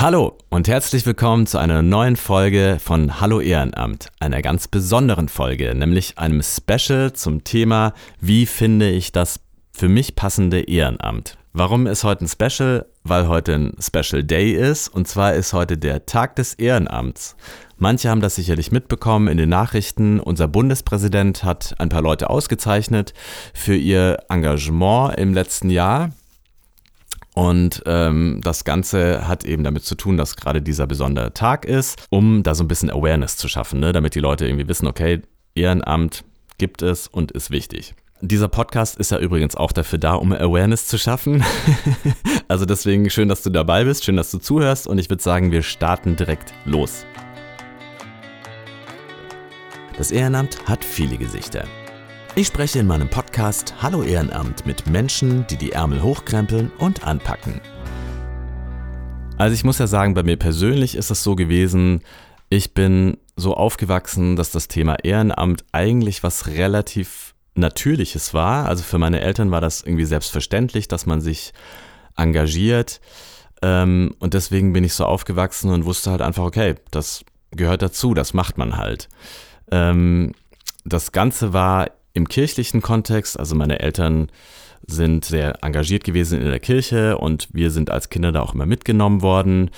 Hallo und herzlich willkommen zu einer neuen Folge von Hallo Ehrenamt, einer ganz besonderen Folge, nämlich einem Special zum Thema, wie finde ich das für mich passende Ehrenamt. Warum ist heute ein Special? Weil heute ein Special Day ist und zwar ist heute der Tag des Ehrenamts. Manche haben das sicherlich mitbekommen in den Nachrichten. Unser Bundespräsident hat ein paar Leute ausgezeichnet für ihr Engagement im letzten Jahr. Und ähm, das Ganze hat eben damit zu tun, dass gerade dieser besondere Tag ist, um da so ein bisschen Awareness zu schaffen, ne? damit die Leute irgendwie wissen, okay, Ehrenamt gibt es und ist wichtig. Dieser Podcast ist ja übrigens auch dafür da, um Awareness zu schaffen. also deswegen schön, dass du dabei bist, schön, dass du zuhörst und ich würde sagen, wir starten direkt los. Das Ehrenamt hat viele Gesichter. Ich spreche in meinem Podcast Hallo Ehrenamt mit Menschen, die die Ärmel hochkrempeln und anpacken. Also ich muss ja sagen, bei mir persönlich ist es so gewesen, ich bin so aufgewachsen, dass das Thema Ehrenamt eigentlich was relativ Natürliches war. Also für meine Eltern war das irgendwie selbstverständlich, dass man sich engagiert. Ähm, und deswegen bin ich so aufgewachsen und wusste halt einfach, okay, das gehört dazu, das macht man halt. Ähm, das Ganze war im kirchlichen Kontext, also meine Eltern sind sehr engagiert gewesen in der Kirche und wir sind als Kinder da auch immer mitgenommen worden,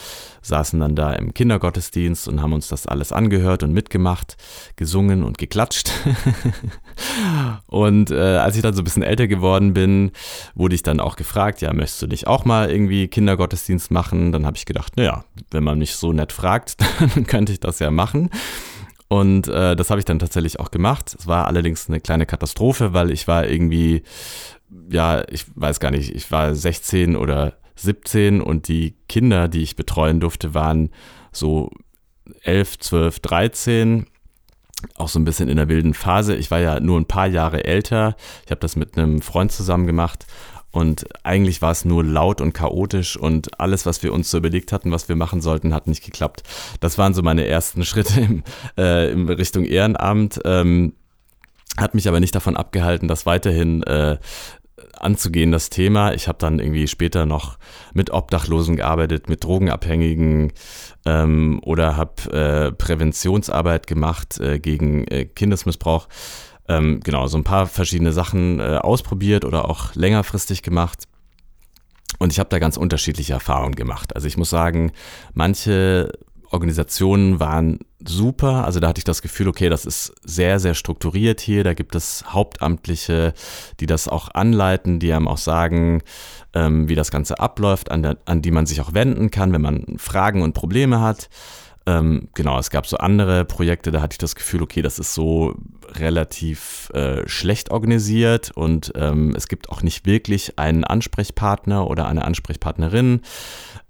saßen dann da im Kindergottesdienst und haben uns das alles angehört und mitgemacht, gesungen und geklatscht. und äh, als ich dann so ein bisschen älter geworden bin, wurde ich dann auch gefragt, ja, möchtest du nicht auch mal irgendwie Kindergottesdienst machen? Dann habe ich gedacht, naja, wenn man mich so nett fragt, dann könnte ich das ja machen. Und äh, das habe ich dann tatsächlich auch gemacht. Es war allerdings eine kleine Katastrophe, weil ich war irgendwie, ja, ich weiß gar nicht, ich war 16 oder 17 und die Kinder, die ich betreuen durfte, waren so 11, 12, 13 auch so ein bisschen in der wilden Phase. Ich war ja nur ein paar Jahre älter. Ich habe das mit einem Freund zusammen gemacht und eigentlich war es nur laut und chaotisch und alles, was wir uns so überlegt hatten, was wir machen sollten, hat nicht geklappt. Das waren so meine ersten Schritte im, äh, in Richtung Ehrenamt. Ähm, hat mich aber nicht davon abgehalten, das weiterhin äh, anzugehen, das Thema. Ich habe dann irgendwie später noch mit Obdachlosen gearbeitet, mit Drogenabhängigen ähm, oder habe äh, Präventionsarbeit gemacht äh, gegen äh, Kindesmissbrauch ähm, genau, so ein paar verschiedene Sachen äh, ausprobiert oder auch längerfristig gemacht. Und ich habe da ganz unterschiedliche Erfahrungen gemacht. Also ich muss sagen, manche Organisationen waren super. Also da hatte ich das Gefühl, okay, das ist sehr, sehr strukturiert hier. Da gibt es Hauptamtliche, die das auch anleiten, die einem auch sagen, ähm, wie das Ganze abläuft, an, der, an die man sich auch wenden kann, wenn man Fragen und Probleme hat. Ähm, genau, es gab so andere Projekte, da hatte ich das Gefühl, okay, das ist so relativ äh, schlecht organisiert und ähm, es gibt auch nicht wirklich einen Ansprechpartner oder eine Ansprechpartnerin.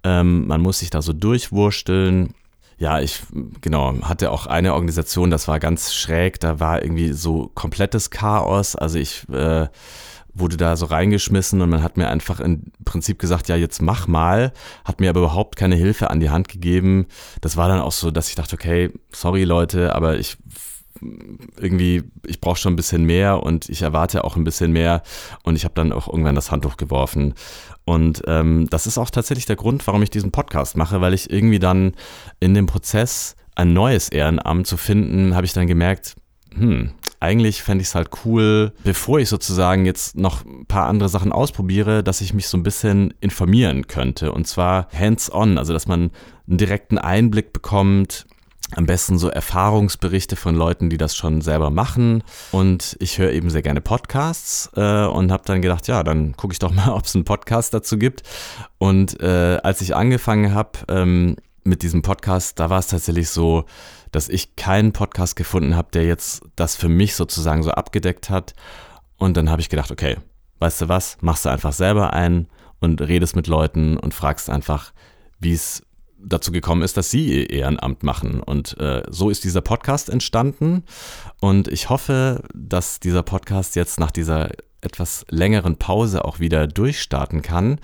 Ähm, man muss sich da so durchwursteln. Ja, ich, genau, hatte auch eine Organisation, das war ganz schräg, da war irgendwie so komplettes Chaos. Also ich äh, wurde da so reingeschmissen und man hat mir einfach im Prinzip gesagt, ja, jetzt mach mal, hat mir aber überhaupt keine Hilfe an die Hand gegeben. Das war dann auch so, dass ich dachte, okay, sorry Leute, aber ich irgendwie, ich brauche schon ein bisschen mehr und ich erwarte auch ein bisschen mehr und ich habe dann auch irgendwann das Handtuch geworfen. Und ähm, das ist auch tatsächlich der Grund, warum ich diesen Podcast mache, weil ich irgendwie dann in dem Prozess ein neues Ehrenamt zu finden, habe ich dann gemerkt, hm, eigentlich fände ich es halt cool, bevor ich sozusagen jetzt noch ein paar andere Sachen ausprobiere, dass ich mich so ein bisschen informieren könnte. Und zwar hands-on, also dass man einen direkten Einblick bekommt, am besten so Erfahrungsberichte von Leuten, die das schon selber machen. Und ich höre eben sehr gerne Podcasts äh, und habe dann gedacht, ja, dann gucke ich doch mal, ob es einen Podcast dazu gibt. Und äh, als ich angefangen habe ähm, mit diesem Podcast, da war es tatsächlich so, dass ich keinen Podcast gefunden habe, der jetzt das für mich sozusagen so abgedeckt hat. Und dann habe ich gedacht, okay, weißt du was, machst du einfach selber ein und redest mit Leuten und fragst einfach, wie es dazu gekommen ist, dass sie ihr Ehrenamt machen. Und äh, so ist dieser Podcast entstanden. Und ich hoffe, dass dieser Podcast jetzt nach dieser etwas längeren Pause auch wieder durchstarten kann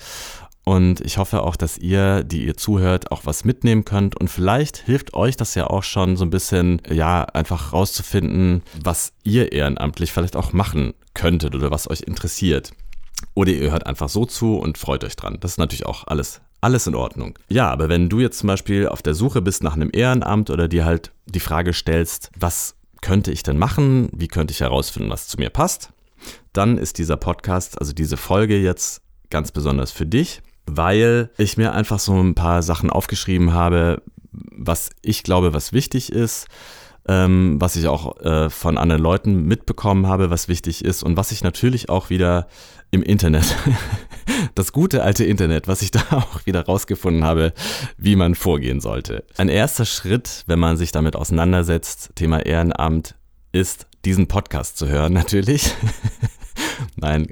und ich hoffe auch, dass ihr, die ihr zuhört, auch was mitnehmen könnt. Und vielleicht hilft euch das ja auch schon so ein bisschen, ja, einfach rauszufinden, was ihr ehrenamtlich vielleicht auch machen könntet oder was euch interessiert. Oder ihr hört einfach so zu und freut euch dran. Das ist natürlich auch alles alles in Ordnung. Ja, aber wenn du jetzt zum Beispiel auf der Suche bist nach einem Ehrenamt oder dir halt die Frage stellst, was könnte ich denn machen? Wie könnte ich herausfinden, was zu mir passt? Dann ist dieser Podcast, also diese Folge jetzt ganz besonders für dich, weil ich mir einfach so ein paar Sachen aufgeschrieben habe, was ich glaube, was wichtig ist, ähm, was ich auch äh, von anderen Leuten mitbekommen habe, was wichtig ist und was ich natürlich auch wieder im Internet, das gute alte Internet, was ich da auch wieder rausgefunden habe, wie man vorgehen sollte. Ein erster Schritt, wenn man sich damit auseinandersetzt, Thema Ehrenamt, ist diesen Podcast zu hören, natürlich. Nein,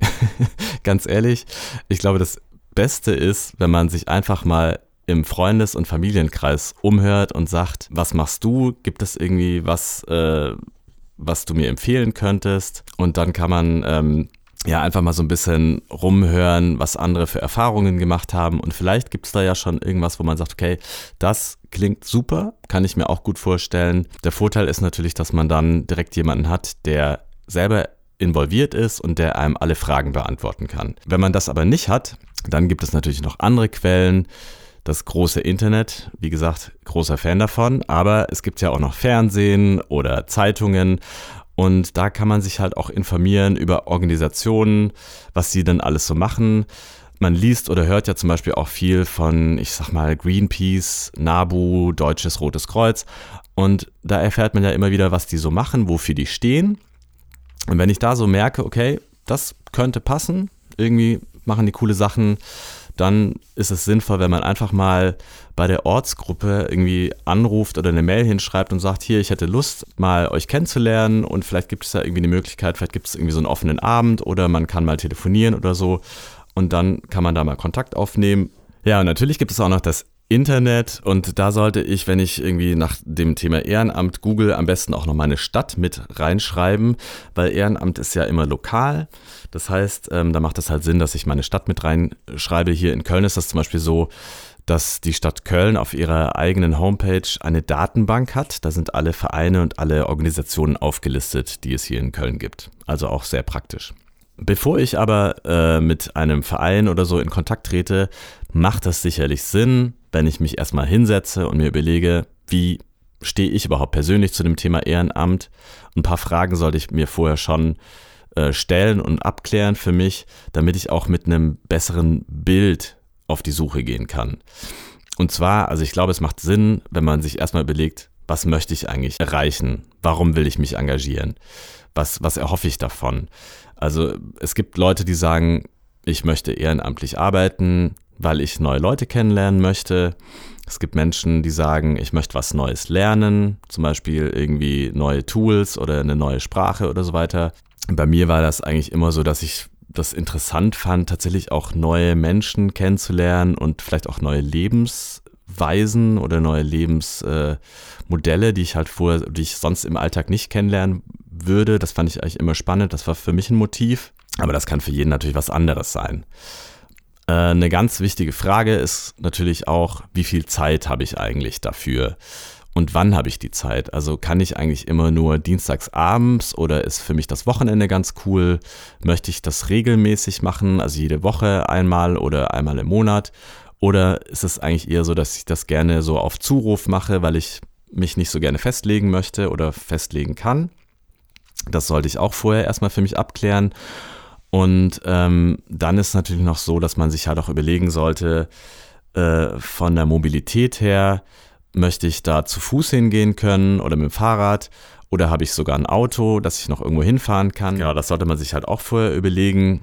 ganz ehrlich, ich glaube, das Beste ist, wenn man sich einfach mal im Freundes- und Familienkreis umhört und sagt, was machst du? Gibt es irgendwie was, äh, was du mir empfehlen könntest? Und dann kann man ähm, ja einfach mal so ein bisschen rumhören, was andere für Erfahrungen gemacht haben. Und vielleicht gibt es da ja schon irgendwas, wo man sagt, okay, das klingt super, kann ich mir auch gut vorstellen. Der Vorteil ist natürlich, dass man dann direkt jemanden hat, der selber involviert ist und der einem alle Fragen beantworten kann. Wenn man das aber nicht hat, dann gibt es natürlich noch andere Quellen das große Internet. Wie gesagt, großer Fan davon. Aber es gibt ja auch noch Fernsehen oder Zeitungen. Und da kann man sich halt auch informieren über Organisationen, was sie denn alles so machen. Man liest oder hört ja zum Beispiel auch viel von, ich sag mal, Greenpeace, NABU, Deutsches Rotes Kreuz. Und da erfährt man ja immer wieder, was die so machen, wofür die stehen. Und wenn ich da so merke, okay, das könnte passen, irgendwie machen die coole Sachen, dann ist es sinnvoll, wenn man einfach mal bei der Ortsgruppe irgendwie anruft oder eine Mail hinschreibt und sagt, hier, ich hätte Lust, mal euch kennenzulernen und vielleicht gibt es da irgendwie eine Möglichkeit, vielleicht gibt es irgendwie so einen offenen Abend oder man kann mal telefonieren oder so und dann kann man da mal Kontakt aufnehmen. Ja, und natürlich gibt es auch noch das Internet und da sollte ich, wenn ich irgendwie nach dem Thema Ehrenamt google, am besten auch noch meine Stadt mit reinschreiben, weil Ehrenamt ist ja immer lokal. Das heißt, ähm, da macht es halt Sinn, dass ich meine Stadt mit reinschreibe. Hier in Köln ist das zum Beispiel so, dass die Stadt Köln auf ihrer eigenen Homepage eine Datenbank hat. Da sind alle Vereine und alle Organisationen aufgelistet, die es hier in Köln gibt. Also auch sehr praktisch. Bevor ich aber äh, mit einem Verein oder so in Kontakt trete, macht das sicherlich Sinn, wenn ich mich erstmal hinsetze und mir überlege, wie stehe ich überhaupt persönlich zu dem Thema Ehrenamt. Ein paar Fragen sollte ich mir vorher schon äh, stellen und abklären für mich, damit ich auch mit einem besseren Bild auf die Suche gehen kann. Und zwar, also ich glaube, es macht Sinn, wenn man sich erstmal überlegt, was möchte ich eigentlich erreichen? Warum will ich mich engagieren? Was, was erhoffe ich davon? Also es gibt Leute, die sagen, ich möchte ehrenamtlich arbeiten, weil ich neue Leute kennenlernen möchte. Es gibt Menschen, die sagen, ich möchte was Neues lernen, zum Beispiel irgendwie neue Tools oder eine neue Sprache oder so weiter. Bei mir war das eigentlich immer so, dass ich das interessant fand, tatsächlich auch neue Menschen kennenzulernen und vielleicht auch neue Lebensweisen oder neue Lebensmodelle, äh, die ich halt vorher, die ich sonst im Alltag nicht kennenlernen würde. Das fand ich eigentlich immer spannend. Das war für mich ein Motiv. Aber das kann für jeden natürlich was anderes sein. Äh, eine ganz wichtige Frage ist natürlich auch, wie viel Zeit habe ich eigentlich dafür? Und wann habe ich die Zeit? Also kann ich eigentlich immer nur dienstags abends oder ist für mich das Wochenende ganz cool? Möchte ich das regelmäßig machen, also jede Woche einmal oder einmal im Monat? Oder ist es eigentlich eher so, dass ich das gerne so auf Zuruf mache, weil ich mich nicht so gerne festlegen möchte oder festlegen kann? Das sollte ich auch vorher erstmal für mich abklären. Und ähm, dann ist natürlich noch so, dass man sich halt auch überlegen sollte, äh, von der Mobilität her, möchte ich da zu Fuß hingehen können oder mit dem Fahrrad oder habe ich sogar ein Auto, dass ich noch irgendwo hinfahren kann. Ja, das sollte man sich halt auch vorher überlegen,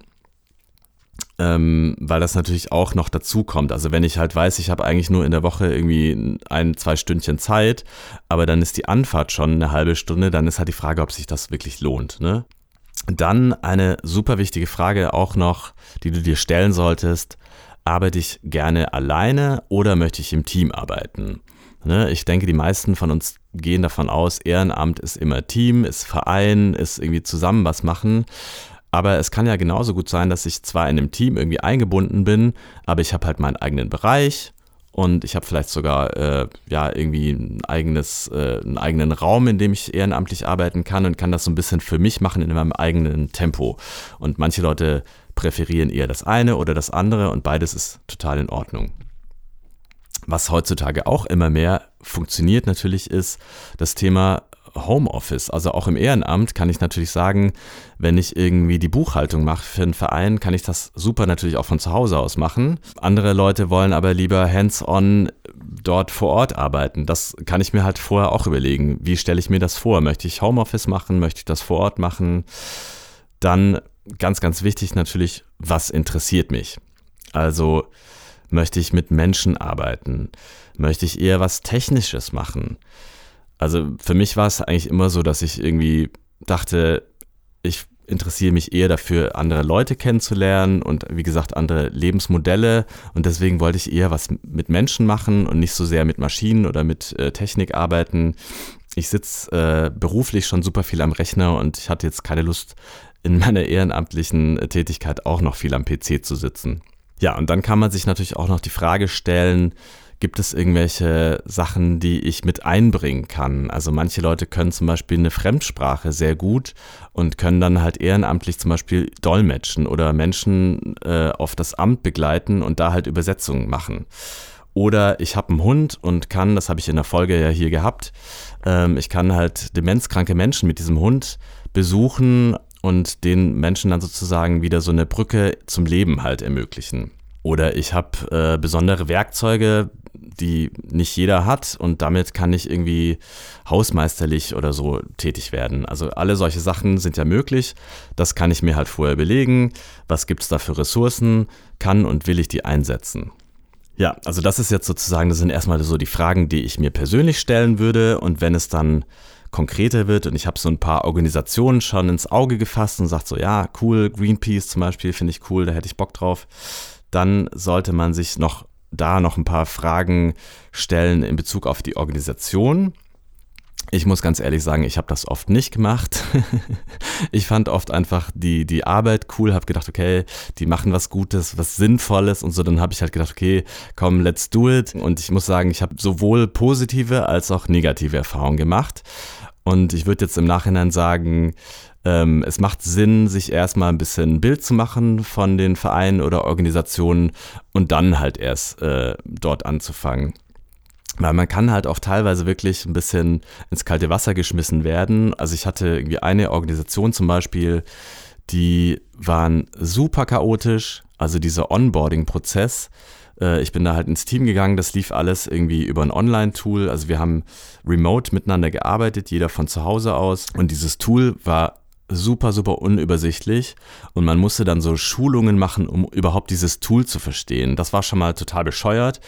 ähm, weil das natürlich auch noch dazu kommt. Also wenn ich halt weiß, ich habe eigentlich nur in der Woche irgendwie ein, zwei Stündchen Zeit, aber dann ist die Anfahrt schon eine halbe Stunde, dann ist halt die Frage, ob sich das wirklich lohnt. Ne? Dann eine super wichtige Frage auch noch, die du dir stellen solltest. Arbeite ich gerne alleine oder möchte ich im Team arbeiten? Ne, ich denke, die meisten von uns gehen davon aus, Ehrenamt ist immer Team, ist Verein, ist irgendwie zusammen was machen. Aber es kann ja genauso gut sein, dass ich zwar in einem Team irgendwie eingebunden bin, aber ich habe halt meinen eigenen Bereich und ich habe vielleicht sogar äh, ja irgendwie ein eigenes, äh, einen eigenen Raum, in dem ich ehrenamtlich arbeiten kann und kann das so ein bisschen für mich machen in meinem eigenen Tempo. Und manche Leute präferieren eher das eine oder das andere und beides ist total in Ordnung. Was heutzutage auch immer mehr funktioniert natürlich ist das Thema Homeoffice. Also auch im Ehrenamt kann ich natürlich sagen, wenn ich irgendwie die Buchhaltung mache für einen Verein, kann ich das super natürlich auch von zu Hause aus machen. Andere Leute wollen aber lieber hands-on dort vor Ort arbeiten. Das kann ich mir halt vorher auch überlegen. Wie stelle ich mir das vor? Möchte ich Homeoffice machen? Möchte ich das vor Ort machen? Dann ganz, ganz wichtig natürlich, was interessiert mich? Also möchte ich mit Menschen arbeiten? Möchte ich eher was Technisches machen? Also für mich war es eigentlich immer so, dass ich irgendwie dachte, ich interessiere mich eher dafür, andere Leute kennenzulernen und wie gesagt andere Lebensmodelle. Und deswegen wollte ich eher was mit Menschen machen und nicht so sehr mit Maschinen oder mit äh, Technik arbeiten. Ich sitze äh, beruflich schon super viel am Rechner und ich hatte jetzt keine Lust, in meiner ehrenamtlichen Tätigkeit auch noch viel am PC zu sitzen. Ja, und dann kann man sich natürlich auch noch die Frage stellen, Gibt es irgendwelche Sachen, die ich mit einbringen kann? Also manche Leute können zum Beispiel eine Fremdsprache sehr gut und können dann halt ehrenamtlich zum Beispiel dolmetschen oder Menschen äh, auf das Amt begleiten und da halt Übersetzungen machen. Oder ich habe einen Hund und kann, das habe ich in der Folge ja hier gehabt, ähm, ich kann halt demenzkranke Menschen mit diesem Hund besuchen und den Menschen dann sozusagen wieder so eine Brücke zum Leben halt ermöglichen. Oder ich habe äh, besondere Werkzeuge, die nicht jeder hat und damit kann ich irgendwie hausmeisterlich oder so tätig werden. Also alle solche Sachen sind ja möglich. Das kann ich mir halt vorher überlegen. Was gibt es da für Ressourcen? Kann und will ich die einsetzen? Ja, also das ist jetzt sozusagen, das sind erstmal so die Fragen, die ich mir persönlich stellen würde. Und wenn es dann konkreter wird und ich habe so ein paar Organisationen schon ins Auge gefasst und sagt so, ja, cool, Greenpeace zum Beispiel finde ich cool, da hätte ich Bock drauf, dann sollte man sich noch da noch ein paar Fragen stellen in Bezug auf die Organisation. Ich muss ganz ehrlich sagen, ich habe das oft nicht gemacht. ich fand oft einfach die, die Arbeit cool, habe gedacht, okay, die machen was Gutes, was Sinnvolles und so. Dann habe ich halt gedacht, okay, komm, let's do it. Und ich muss sagen, ich habe sowohl positive als auch negative Erfahrungen gemacht. Und ich würde jetzt im Nachhinein sagen, ähm, es macht Sinn, sich erstmal ein bisschen ein Bild zu machen von den Vereinen oder Organisationen und dann halt erst äh, dort anzufangen. Weil man kann halt auch teilweise wirklich ein bisschen ins kalte Wasser geschmissen werden. Also ich hatte irgendwie eine Organisation zum Beispiel, die waren super chaotisch. Also dieser Onboarding-Prozess. Äh, ich bin da halt ins Team gegangen, das lief alles irgendwie über ein Online-Tool. Also wir haben remote miteinander gearbeitet, jeder von zu Hause aus. Und dieses Tool war super, super unübersichtlich und man musste dann so Schulungen machen, um überhaupt dieses Tool zu verstehen. Das war schon mal total bescheuert,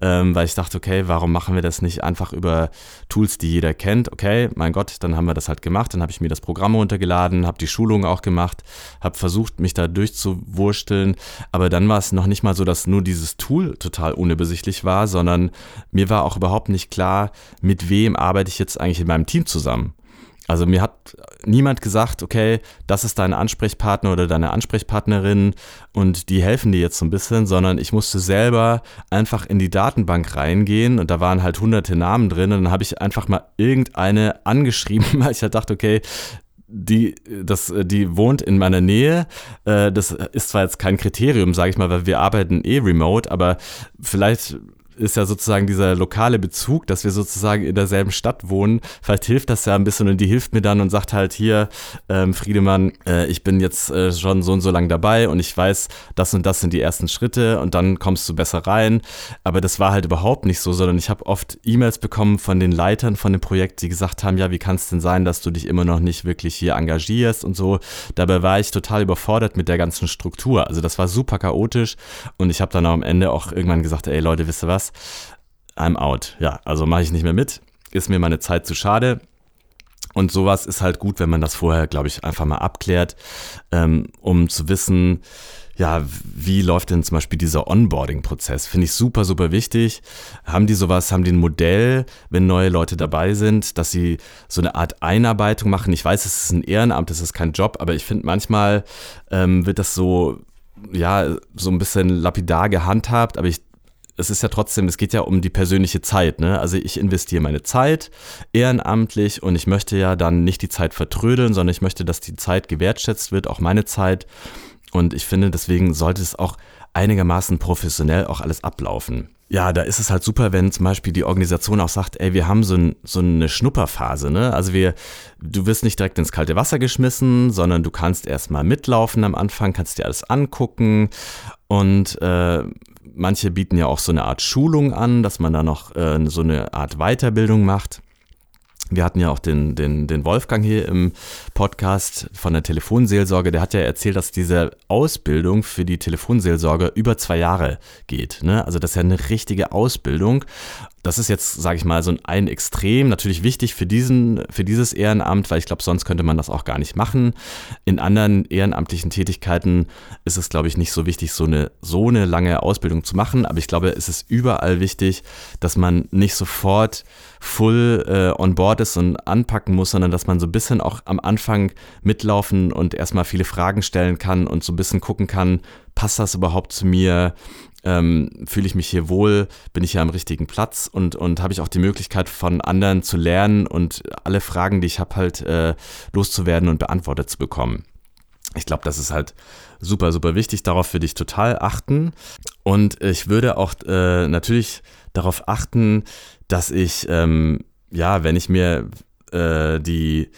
ähm, weil ich dachte, okay, warum machen wir das nicht einfach über Tools, die jeder kennt? Okay, mein Gott, dann haben wir das halt gemacht, dann habe ich mir das Programm runtergeladen, habe die Schulung auch gemacht, habe versucht, mich da durchzuwursteln, aber dann war es noch nicht mal so, dass nur dieses Tool total unübersichtlich war, sondern mir war auch überhaupt nicht klar, mit wem arbeite ich jetzt eigentlich in meinem Team zusammen. Also mir hat niemand gesagt, okay, das ist dein Ansprechpartner oder deine Ansprechpartnerin und die helfen dir jetzt so ein bisschen, sondern ich musste selber einfach in die Datenbank reingehen und da waren halt hunderte Namen drin und dann habe ich einfach mal irgendeine angeschrieben, weil ich halt dachte, okay, die, das, die wohnt in meiner Nähe. Äh, das ist zwar jetzt kein Kriterium, sage ich mal, weil wir arbeiten eh remote, aber vielleicht ist ja sozusagen dieser lokale Bezug, dass wir sozusagen in derselben Stadt wohnen. Vielleicht hilft das ja ein bisschen und die hilft mir dann und sagt halt hier, ähm, Friedemann, äh, ich bin jetzt äh, schon so und so lang dabei und ich weiß, das und das sind die ersten Schritte und dann kommst du besser rein. Aber das war halt überhaupt nicht so, sondern ich habe oft E-Mails bekommen von den Leitern von dem Projekt, die gesagt haben, ja, wie kann es denn sein, dass du dich immer noch nicht wirklich hier engagierst und so. Dabei war ich total überfordert mit der ganzen Struktur. Also das war super chaotisch und ich habe dann am Ende auch irgendwann gesagt, ey Leute, wisst ihr was? I'm out. Ja, also mache ich nicht mehr mit. Ist mir meine Zeit zu schade. Und sowas ist halt gut, wenn man das vorher, glaube ich, einfach mal abklärt, ähm, um zu wissen, ja, wie läuft denn zum Beispiel dieser Onboarding-Prozess? Finde ich super, super wichtig. Haben die sowas, haben die ein Modell, wenn neue Leute dabei sind, dass sie so eine Art Einarbeitung machen? Ich weiß, es ist ein Ehrenamt, es ist kein Job, aber ich finde manchmal ähm, wird das so, ja, so ein bisschen lapidar gehandhabt, aber ich es ist ja trotzdem, es geht ja um die persönliche Zeit. Ne? Also ich investiere meine Zeit ehrenamtlich und ich möchte ja dann nicht die Zeit vertrödeln, sondern ich möchte, dass die Zeit gewertschätzt wird, auch meine Zeit. Und ich finde, deswegen sollte es auch einigermaßen professionell auch alles ablaufen. Ja, da ist es halt super, wenn zum Beispiel die Organisation auch sagt, ey, wir haben so, ein, so eine Schnupperphase, ne? Also wir, du wirst nicht direkt ins kalte Wasser geschmissen, sondern du kannst erstmal mitlaufen am Anfang, kannst dir alles angucken und äh, manche bieten ja auch so eine Art Schulung an, dass man da noch äh, so eine Art Weiterbildung macht. Wir hatten ja auch den, den, den Wolfgang hier im Podcast von der Telefonseelsorge. Der hat ja erzählt, dass diese Ausbildung für die Telefonseelsorge über zwei Jahre geht. Ne? Also das ist ja eine richtige Ausbildung. Das ist jetzt, sage ich mal, so ein Extrem. Natürlich wichtig für, diesen, für dieses Ehrenamt, weil ich glaube, sonst könnte man das auch gar nicht machen. In anderen ehrenamtlichen Tätigkeiten ist es, glaube ich, nicht so wichtig, so eine, so eine lange Ausbildung zu machen. Aber ich glaube, es ist überall wichtig, dass man nicht sofort full äh, on board ist und anpacken muss, sondern dass man so ein bisschen auch am Anfang mitlaufen und erstmal viele Fragen stellen kann und so ein bisschen gucken kann, passt das überhaupt zu mir? ähm, fühle ich mich hier wohl, bin ich hier am richtigen Platz und, und habe ich auch die Möglichkeit von anderen zu lernen und alle Fragen, die ich habe, halt äh, loszuwerden und beantwortet zu bekommen. Ich glaube, das ist halt super, super wichtig. Darauf würde ich total achten. Und ich würde auch äh, natürlich darauf achten, dass ich, ähm, ja, wenn ich mir äh, die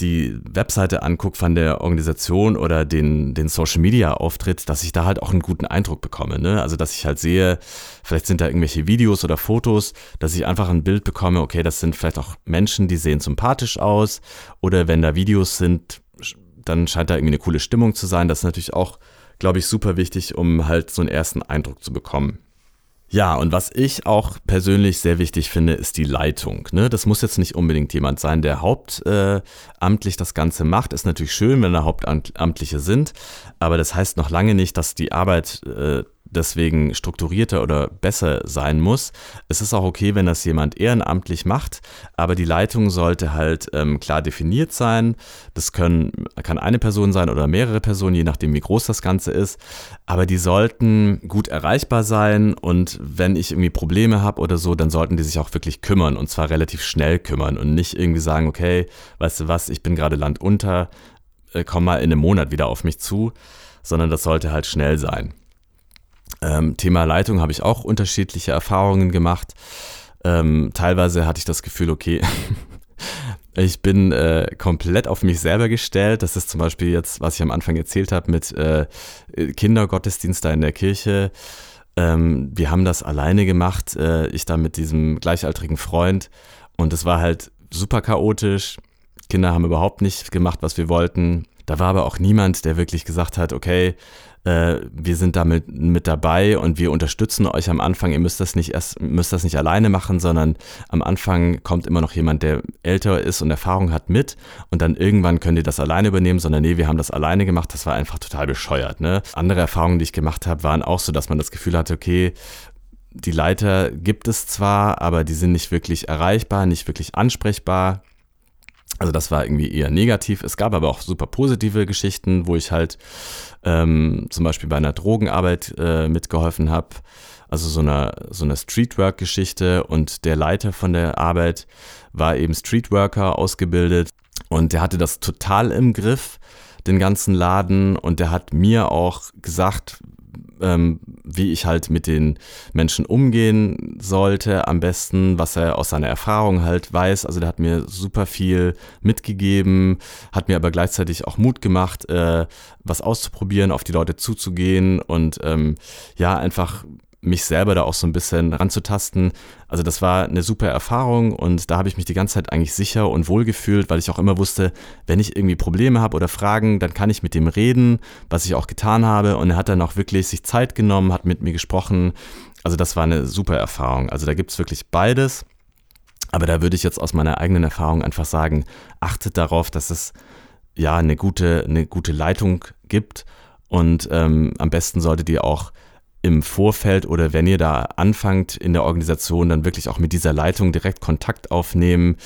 die Webseite angucke von der Organisation oder den, den Social Media Auftritt, dass ich da halt auch einen guten Eindruck bekomme. Ne? Also, dass ich halt sehe, vielleicht sind da irgendwelche Videos oder Fotos, dass ich einfach ein Bild bekomme, okay, das sind vielleicht auch Menschen, die sehen sympathisch aus. Oder wenn da Videos sind, dann scheint da irgendwie eine coole Stimmung zu sein. Das ist natürlich auch, glaube ich, super wichtig, um halt so einen ersten Eindruck zu bekommen. Ja, und was ich auch persönlich sehr wichtig finde, ist die Leitung. Ne? Das muss jetzt nicht unbedingt jemand sein, der hauptamtlich das Ganze macht. Ist natürlich schön, wenn da Hauptamtliche sind, aber das heißt noch lange nicht, dass die Arbeit äh, deswegen strukturierter oder besser sein muss. Es ist auch okay, wenn das jemand ehrenamtlich macht, aber die Leitung sollte halt ähm, klar definiert sein. Das können, kann eine Person sein oder mehrere Personen, je nachdem, wie groß das Ganze ist. Aber die sollten gut erreichbar sein und wenn ich irgendwie Probleme habe oder so, dann sollten die sich auch wirklich kümmern und zwar relativ schnell kümmern und nicht irgendwie sagen, okay, weißt du was, ich bin gerade landunter, äh, komm mal in einem Monat wieder auf mich zu, sondern das sollte halt schnell sein. Ähm, Thema Leitung habe ich auch unterschiedliche Erfahrungen gemacht. Ähm, teilweise hatte ich das Gefühl, okay, ich bin äh, komplett auf mich selber gestellt. Das ist zum Beispiel jetzt, was ich am Anfang erzählt habe mit äh, Kindergottesdienst da in der Kirche. Ähm, wir haben das alleine gemacht, äh, ich da mit diesem gleichaltrigen Freund. Und es war halt super chaotisch. Kinder haben überhaupt nicht gemacht, was wir wollten. Da war aber auch niemand, der wirklich gesagt hat, okay, äh, wir sind damit mit dabei und wir unterstützen euch am Anfang. Ihr müsst das nicht erst, müsst das nicht alleine machen, sondern am Anfang kommt immer noch jemand, der älter ist und Erfahrung hat mit und dann irgendwann könnt ihr das alleine übernehmen, sondern nee, wir haben das alleine gemacht. Das war einfach total bescheuert. Ne? Andere Erfahrungen, die ich gemacht habe, waren auch so, dass man das Gefühl hatte, okay, die Leiter gibt es zwar, aber die sind nicht wirklich erreichbar, nicht wirklich ansprechbar. Also das war irgendwie eher negativ. Es gab aber auch super positive Geschichten, wo ich halt ähm, zum Beispiel bei einer Drogenarbeit äh, mitgeholfen habe. Also so eine, so eine Streetwork-Geschichte und der Leiter von der Arbeit war eben Streetworker ausgebildet und der hatte das total im Griff, den ganzen Laden und der hat mir auch gesagt, ähm, wie ich halt mit den Menschen umgehen sollte, am besten, was er aus seiner Erfahrung halt weiß. Also der hat mir super viel mitgegeben, hat mir aber gleichzeitig auch Mut gemacht, äh, was auszuprobieren, auf die Leute zuzugehen und ähm, ja, einfach mich selber da auch so ein bisschen ranzutasten. Also das war eine super Erfahrung und da habe ich mich die ganze Zeit eigentlich sicher und wohl gefühlt, weil ich auch immer wusste, wenn ich irgendwie Probleme habe oder Fragen, dann kann ich mit dem reden, was ich auch getan habe. Und er hat dann auch wirklich sich Zeit genommen, hat mit mir gesprochen. Also das war eine super Erfahrung. Also da gibt es wirklich beides. Aber da würde ich jetzt aus meiner eigenen Erfahrung einfach sagen, achtet darauf, dass es ja eine gute, eine gute Leitung gibt. Und ähm, am besten solltet ihr auch im Vorfeld oder wenn ihr da anfangt in der Organisation, dann wirklich auch mit dieser Leitung direkt Kontakt aufnehmen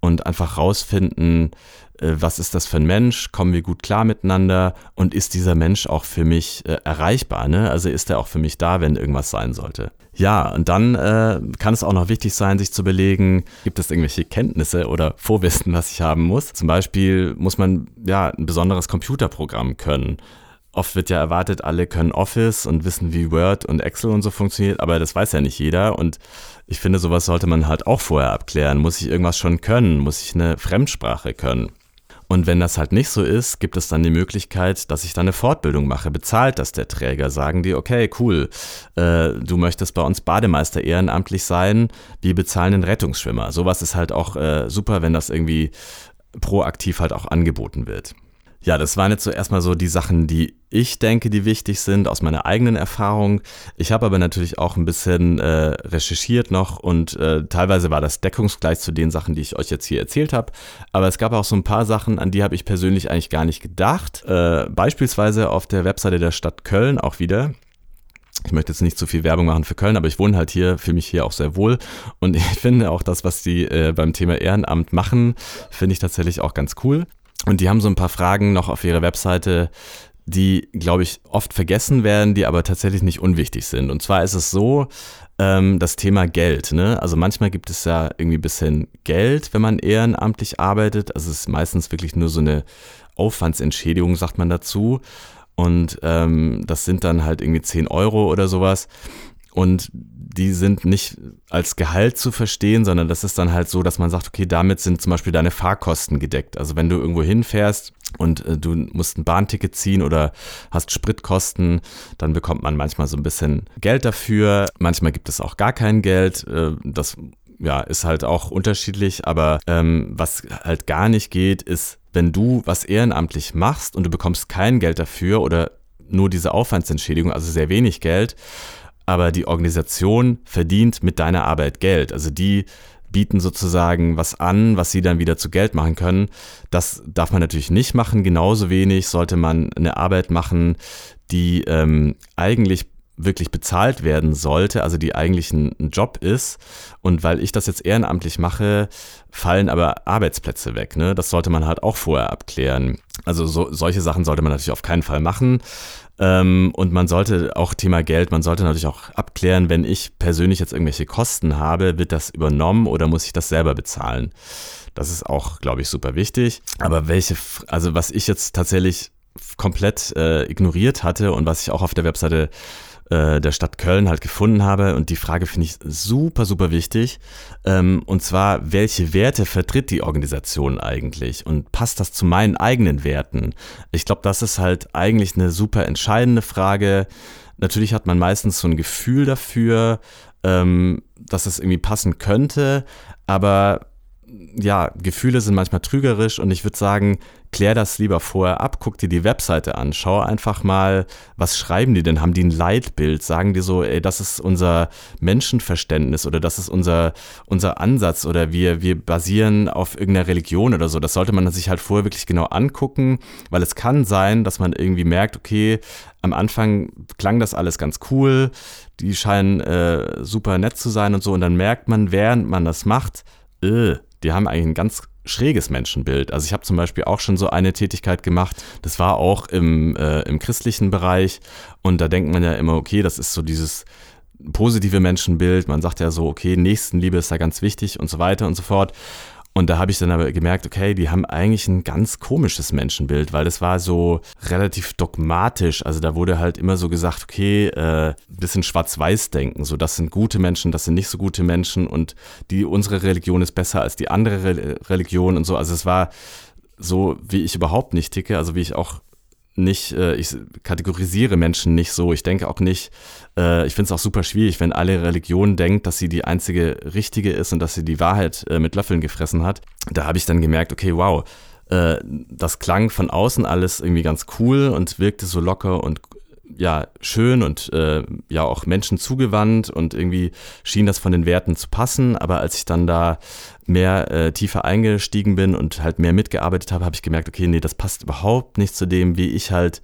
und einfach rausfinden, äh, was ist das für ein Mensch, kommen wir gut klar miteinander und ist dieser Mensch auch für mich äh, erreichbar, ne? Also ist er auch für mich da, wenn irgendwas sein sollte. Ja, und dann äh, kann es auch noch wichtig sein, sich zu überlegen, gibt es irgendwelche Kenntnisse oder Vorwissen, was ich haben muss. Zum Beispiel muss man ja ein besonderes Computerprogramm können oft wird ja erwartet, alle können Office und wissen, wie Word und Excel und so funktioniert, aber das weiß ja nicht jeder. Und ich finde, sowas sollte man halt auch vorher abklären. Muss ich irgendwas schon können? Muss ich eine Fremdsprache können? Und wenn das halt nicht so ist, gibt es dann die Möglichkeit, dass ich dann eine Fortbildung mache. Bezahlt das der Träger? Sagen die, okay, cool, äh, du möchtest bei uns Bademeister ehrenamtlich sein, wir bezahlen den Rettungsschwimmer. Sowas ist halt auch äh, super, wenn das irgendwie proaktiv halt auch angeboten wird. Ja, das waren jetzt so erstmal so die Sachen, die ich denke, die wichtig sind aus meiner eigenen Erfahrung. Ich habe aber natürlich auch ein bisschen äh, recherchiert noch und äh, teilweise war das deckungsgleich zu den Sachen, die ich euch jetzt hier erzählt habe. Aber es gab auch so ein paar Sachen, an die habe ich persönlich eigentlich gar nicht gedacht. Äh, beispielsweise auf der Webseite der Stadt Köln auch wieder ich möchte jetzt nicht zu viel Werbung machen für Köln, aber ich wohne halt hier, fühle mich hier auch sehr wohl. Und ich finde auch das, was die äh, beim Thema Ehrenamt machen, finde ich tatsächlich auch ganz cool. Und die haben so ein paar Fragen noch auf ihrer Webseite, die, glaube ich, oft vergessen werden, die aber tatsächlich nicht unwichtig sind. Und zwar ist es so, ähm, das Thema Geld. Ne? Also manchmal gibt es ja irgendwie ein bisschen Geld, wenn man ehrenamtlich arbeitet. Also es ist meistens wirklich nur so eine Aufwandsentschädigung, sagt man dazu. Und ähm, das sind dann halt irgendwie 10 Euro oder sowas. Und die sind nicht als Gehalt zu verstehen, sondern das ist dann halt so, dass man sagt, okay, damit sind zum Beispiel deine Fahrkosten gedeckt. Also wenn du irgendwo hinfährst und äh, du musst ein Bahnticket ziehen oder hast Spritkosten, dann bekommt man manchmal so ein bisschen Geld dafür. Manchmal gibt es auch gar kein Geld. Äh, das ja, ist halt auch unterschiedlich, aber ähm, was halt gar nicht geht, ist, wenn du was ehrenamtlich machst und du bekommst kein Geld dafür oder nur diese Aufwandsentschädigung, also sehr wenig Geld, aber die Organisation verdient mit deiner Arbeit Geld. Also die bieten sozusagen was an, was sie dann wieder zu Geld machen können. Das darf man natürlich nicht machen. Genauso wenig sollte man eine Arbeit machen, die ähm, eigentlich wirklich bezahlt werden sollte, also die eigentlich ein, Job ist. Und weil ich das jetzt ehrenamtlich mache, fallen aber Arbeitsplätze weg. Ne? Das sollte man halt auch vorher abklären. Also so, solche Sachen sollte man natürlich auf keinen Fall machen. Ähm, und man sollte auch Thema Geld, man sollte natürlich auch abklären, wenn ich persönlich jetzt irgendwelche Kosten habe, wird das übernommen oder muss ich das selber bezahlen? Das ist auch, glaube ich, super wichtig. Aber welche, also was ich jetzt tatsächlich komplett äh, ignoriert hatte und was ich auch auf der Webseite äh, der Stadt Köln halt gefunden habe. Und die Frage finde ich super, super wichtig. Ähm, und zwar, welche Werte vertritt die Organisation eigentlich? Und passt das zu meinen eigenen Werten? Ich glaube, das ist halt eigentlich eine super entscheidende Frage. Natürlich hat man meistens so ein Gefühl dafür, ähm, dass es irgendwie passen könnte, aber ja, Gefühle sind manchmal trügerisch und ich würde sagen, klär das lieber vorher ab, guck dir die Webseite an, schau einfach mal, was schreiben die denn? Haben die ein Leitbild? Sagen die so, ey, das ist unser Menschenverständnis oder das ist unser, unser Ansatz oder wir, wir basieren auf irgendeiner Religion oder so. Das sollte man sich halt vorher wirklich genau angucken, weil es kann sein, dass man irgendwie merkt, okay, am Anfang klang das alles ganz cool, die scheinen äh, super nett zu sein und so und dann merkt man, während man das macht, äh, die haben eigentlich ein ganz schräges Menschenbild. Also ich habe zum Beispiel auch schon so eine Tätigkeit gemacht, das war auch im, äh, im christlichen Bereich und da denkt man ja immer, okay, das ist so dieses positive Menschenbild, man sagt ja so, okay, Nächstenliebe ist da ganz wichtig und so weiter und so fort. Und da habe ich dann aber gemerkt, okay, die haben eigentlich ein ganz komisches Menschenbild, weil das war so relativ dogmatisch. Also da wurde halt immer so gesagt, okay, äh, bisschen schwarz-weiß denken. So, das sind gute Menschen, das sind nicht so gute Menschen und die, unsere Religion ist besser als die andere Re Religion und so. Also es war so, wie ich überhaupt nicht ticke, also wie ich auch nicht, äh, ich kategorisiere Menschen nicht so. Ich denke auch nicht, äh, ich finde es auch super schwierig, wenn alle Religion denkt, dass sie die einzige richtige ist und dass sie die Wahrheit äh, mit Löffeln gefressen hat. Da habe ich dann gemerkt, okay, wow, äh, das klang von außen alles irgendwie ganz cool und wirkte so locker und ja, schön und äh, ja auch Menschen zugewandt und irgendwie schien das von den Werten zu passen. Aber als ich dann da mehr äh, tiefer eingestiegen bin und halt mehr mitgearbeitet habe, habe ich gemerkt, okay, nee, das passt überhaupt nicht zu dem, wie ich halt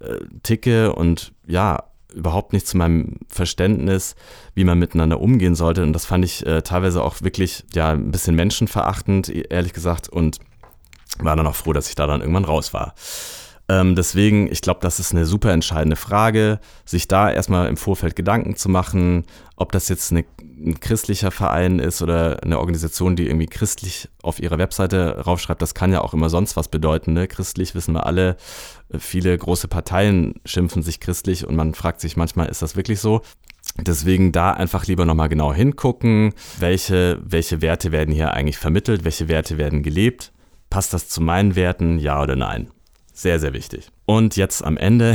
äh, ticke und ja, überhaupt nicht zu meinem Verständnis, wie man miteinander umgehen sollte. Und das fand ich äh, teilweise auch wirklich ja ein bisschen menschenverachtend, ehrlich gesagt, und war dann auch froh, dass ich da dann irgendwann raus war. Ähm, deswegen, ich glaube, das ist eine super entscheidende Frage, sich da erstmal im Vorfeld Gedanken zu machen, ob das jetzt eine, ein christlicher Verein ist oder eine Organisation, die irgendwie christlich auf ihrer Webseite raufschreibt. Das kann ja auch immer sonst was bedeuten. Ne? Christlich wissen wir alle. Viele große Parteien schimpfen sich christlich und man fragt sich manchmal, ist das wirklich so? Deswegen da einfach lieber nochmal genau hingucken, welche, welche Werte werden hier eigentlich vermittelt, welche Werte werden gelebt. Passt das zu meinen Werten, ja oder nein? Sehr, sehr wichtig. Und jetzt am Ende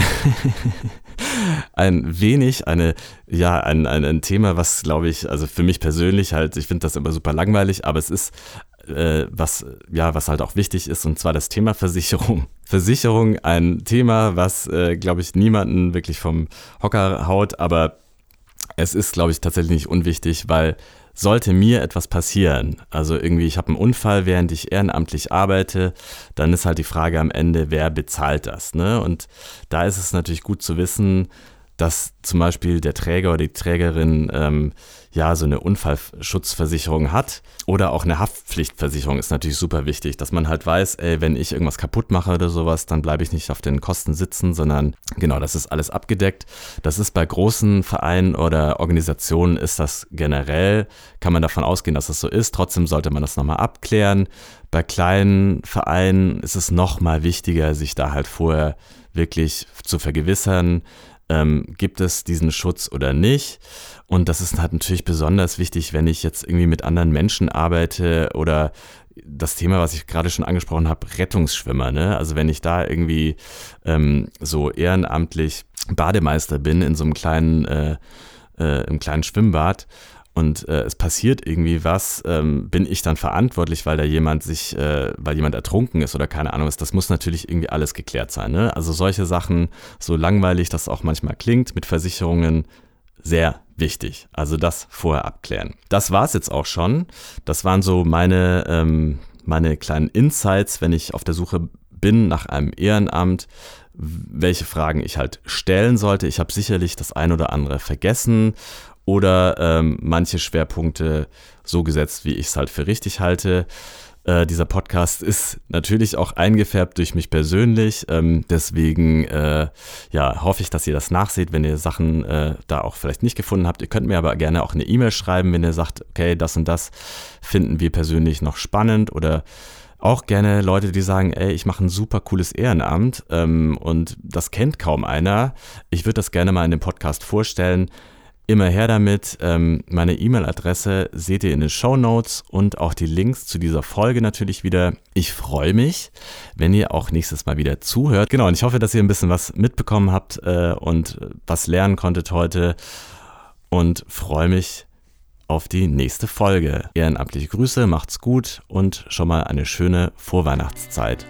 ein wenig eine, ja, ein, ein, ein Thema, was glaube ich, also für mich persönlich halt, ich finde das immer super langweilig, aber es ist äh, was, ja, was halt auch wichtig ist, und zwar das Thema Versicherung. Versicherung, ein Thema, was, äh, glaube ich, niemanden wirklich vom Hocker haut, aber es ist, glaube ich, tatsächlich nicht unwichtig, weil sollte mir etwas passieren, also irgendwie ich habe einen Unfall, während ich ehrenamtlich arbeite, dann ist halt die Frage am Ende, wer bezahlt das? Ne? Und da ist es natürlich gut zu wissen, dass zum Beispiel der Träger oder die Trägerin ähm, ja so eine Unfallschutzversicherung hat oder auch eine Haftpflichtversicherung ist natürlich super wichtig, dass man halt weiß, ey, wenn ich irgendwas kaputt mache oder sowas, dann bleibe ich nicht auf den Kosten sitzen, sondern genau, das ist alles abgedeckt. Das ist bei großen Vereinen oder Organisationen ist das generell, kann man davon ausgehen, dass das so ist. Trotzdem sollte man das nochmal abklären. Bei kleinen Vereinen ist es nochmal wichtiger, sich da halt vorher wirklich zu vergewissern, ähm, gibt es diesen Schutz oder nicht. Und das ist halt natürlich besonders wichtig, wenn ich jetzt irgendwie mit anderen Menschen arbeite oder das Thema, was ich gerade schon angesprochen habe, Rettungsschwimmer. Ne? Also wenn ich da irgendwie ähm, so ehrenamtlich Bademeister bin in so einem kleinen, äh, äh, im kleinen Schwimmbad und äh, es passiert irgendwie was, ähm, bin ich dann verantwortlich, weil da jemand sich, äh, weil jemand ertrunken ist oder keine Ahnung ist. Das muss natürlich irgendwie alles geklärt sein. Ne? Also solche Sachen, so langweilig das auch manchmal klingt, mit Versicherungen sehr wichtig. Also das vorher abklären. Das war es jetzt auch schon. Das waren so meine, ähm, meine kleinen Insights, wenn ich auf der Suche bin nach einem Ehrenamt, welche Fragen ich halt stellen sollte. Ich habe sicherlich das ein oder andere vergessen oder ähm, manche Schwerpunkte so gesetzt, wie ich es halt für richtig halte. Äh, dieser Podcast ist natürlich auch eingefärbt durch mich persönlich. Ähm, deswegen äh, ja, hoffe ich, dass ihr das nachseht, wenn ihr Sachen äh, da auch vielleicht nicht gefunden habt. Ihr könnt mir aber gerne auch eine E-Mail schreiben, wenn ihr sagt, okay, das und das finden wir persönlich noch spannend oder auch gerne Leute, die sagen, ey, ich mache ein super cooles Ehrenamt ähm, und das kennt kaum einer. Ich würde das gerne mal in dem Podcast vorstellen. Immer her damit. Ähm, meine E-Mail-Adresse seht ihr in den Show Notes und auch die Links zu dieser Folge natürlich wieder. Ich freue mich, wenn ihr auch nächstes Mal wieder zuhört. Genau, und ich hoffe, dass ihr ein bisschen was mitbekommen habt äh, und was lernen konntet heute und freue mich auf die nächste Folge. Ehrenamtliche Grüße, macht's gut und schon mal eine schöne Vorweihnachtszeit.